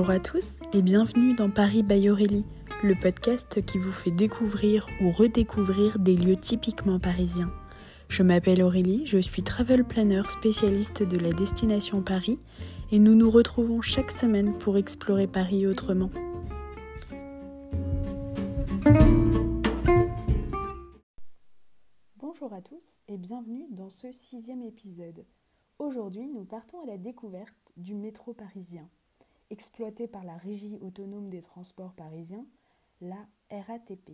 Bonjour à tous et bienvenue dans Paris by Aurélie, le podcast qui vous fait découvrir ou redécouvrir des lieux typiquement parisiens. Je m'appelle Aurélie, je suis travel planner spécialiste de la destination Paris et nous nous retrouvons chaque semaine pour explorer Paris autrement. Bonjour à tous et bienvenue dans ce sixième épisode. Aujourd'hui, nous partons à la découverte du métro parisien exploité par la Régie autonome des transports parisiens, la RATP.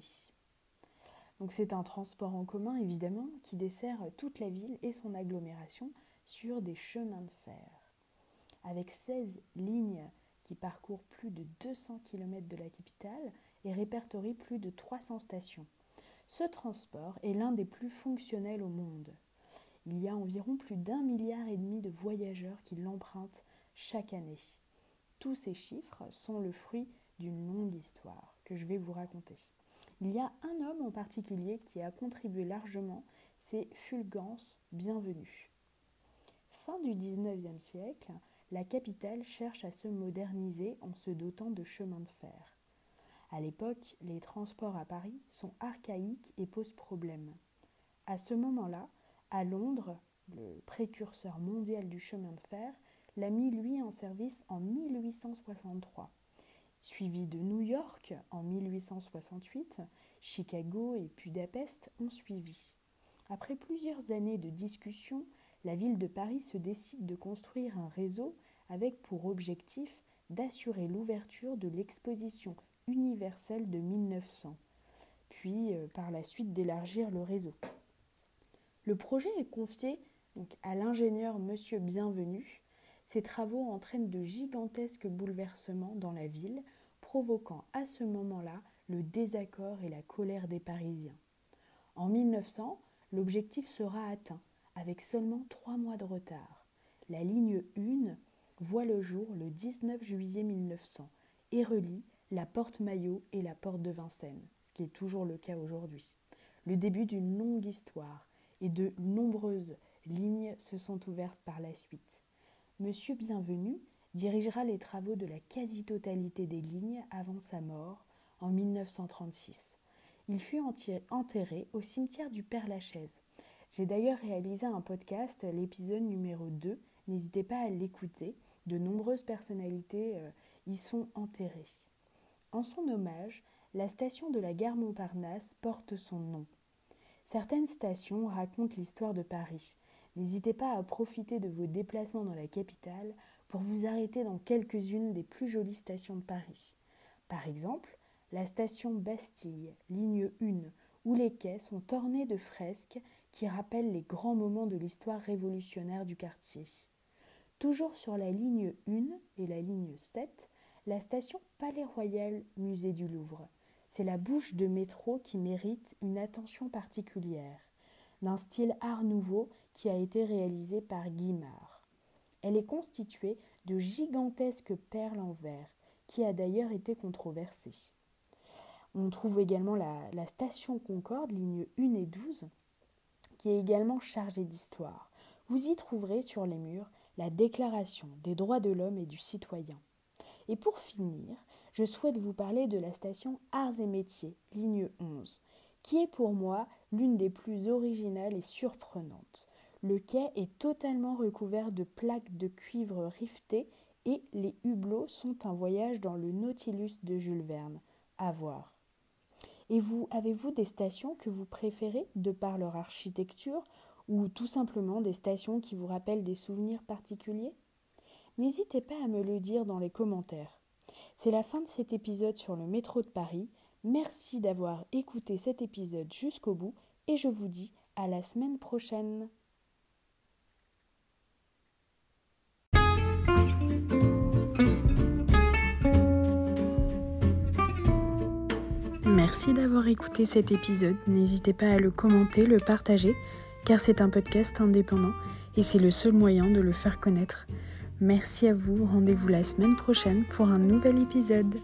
C'est un transport en commun évidemment qui dessert toute la ville et son agglomération sur des chemins de fer. Avec 16 lignes qui parcourent plus de 200 km de la capitale et répertorient plus de 300 stations. Ce transport est l'un des plus fonctionnels au monde. Il y a environ plus d'un milliard et demi de voyageurs qui l'empruntent chaque année. Tous ces chiffres sont le fruit d'une longue histoire que je vais vous raconter. Il y a un homme en particulier qui a contribué largement, c'est Fulgence Bienvenue. Fin du XIXe siècle, la capitale cherche à se moderniser en se dotant de chemins de fer. À l'époque, les transports à Paris sont archaïques et posent problème. À ce moment-là, à Londres, le précurseur mondial du chemin de fer, l'a mis lui en service en 1863, suivi de New York en 1868, Chicago et Budapest ont suivi. Après plusieurs années de discussions, la ville de Paris se décide de construire un réseau avec pour objectif d'assurer l'ouverture de l'exposition universelle de 1900, puis euh, par la suite d'élargir le réseau. Le projet est confié à l'ingénieur Monsieur Bienvenu, ces travaux entraînent de gigantesques bouleversements dans la ville, provoquant à ce moment-là le désaccord et la colère des Parisiens. En 1900, l'objectif sera atteint, avec seulement trois mois de retard. La ligne 1 voit le jour le 19 juillet 1900 et relie la porte Maillot et la porte de Vincennes, ce qui est toujours le cas aujourd'hui. Le début d'une longue histoire et de nombreuses lignes se sont ouvertes par la suite. Monsieur Bienvenu dirigera les travaux de la quasi-totalité des lignes avant sa mort en 1936. Il fut enterré au cimetière du Père-Lachaise. J'ai d'ailleurs réalisé un podcast, l'épisode numéro 2. N'hésitez pas à l'écouter. De nombreuses personnalités euh, y sont enterrées. En son hommage, la station de la gare Montparnasse porte son nom. Certaines stations racontent l'histoire de Paris. N'hésitez pas à profiter de vos déplacements dans la capitale pour vous arrêter dans quelques-unes des plus jolies stations de Paris. Par exemple, la station Bastille, ligne 1, où les quais sont ornés de fresques qui rappellent les grands moments de l'histoire révolutionnaire du quartier. Toujours sur la ligne 1 et la ligne 7, la station Palais Royal, musée du Louvre. C'est la bouche de métro qui mérite une attention particulière d'un style art nouveau qui a été réalisé par Guimard. Elle est constituée de gigantesques perles en verre, qui a d'ailleurs été controversée. On trouve également la, station Concorde, ligne 1 et 12, qui est également chargée d'histoire. Vous y trouverez sur les murs la Déclaration des droits de l'homme et du citoyen. Et pour finir, je souhaite vous parler de la station Arts et Métiers, ligne 11, qui est pour moi l'une des plus originales et surprenantes. Le quai est totalement recouvert de plaques de cuivre rivetées et les hublots sont un voyage dans le Nautilus de Jules Verne. À voir. Et vous, avez-vous des stations que vous préférez de par leur architecture ou tout simplement des stations qui vous rappellent des souvenirs particuliers? N'hésitez pas à me le dire dans les commentaires. C'est la fin de cet épisode sur le métro de Paris. Merci d'avoir écouté cet épisode jusqu'au bout et je vous dis à la semaine prochaine. Merci d'avoir écouté cet épisode. N'hésitez pas à le commenter, le partager, car c'est un podcast indépendant et c'est le seul moyen de le faire connaître. Merci à vous, rendez-vous la semaine prochaine pour un nouvel épisode.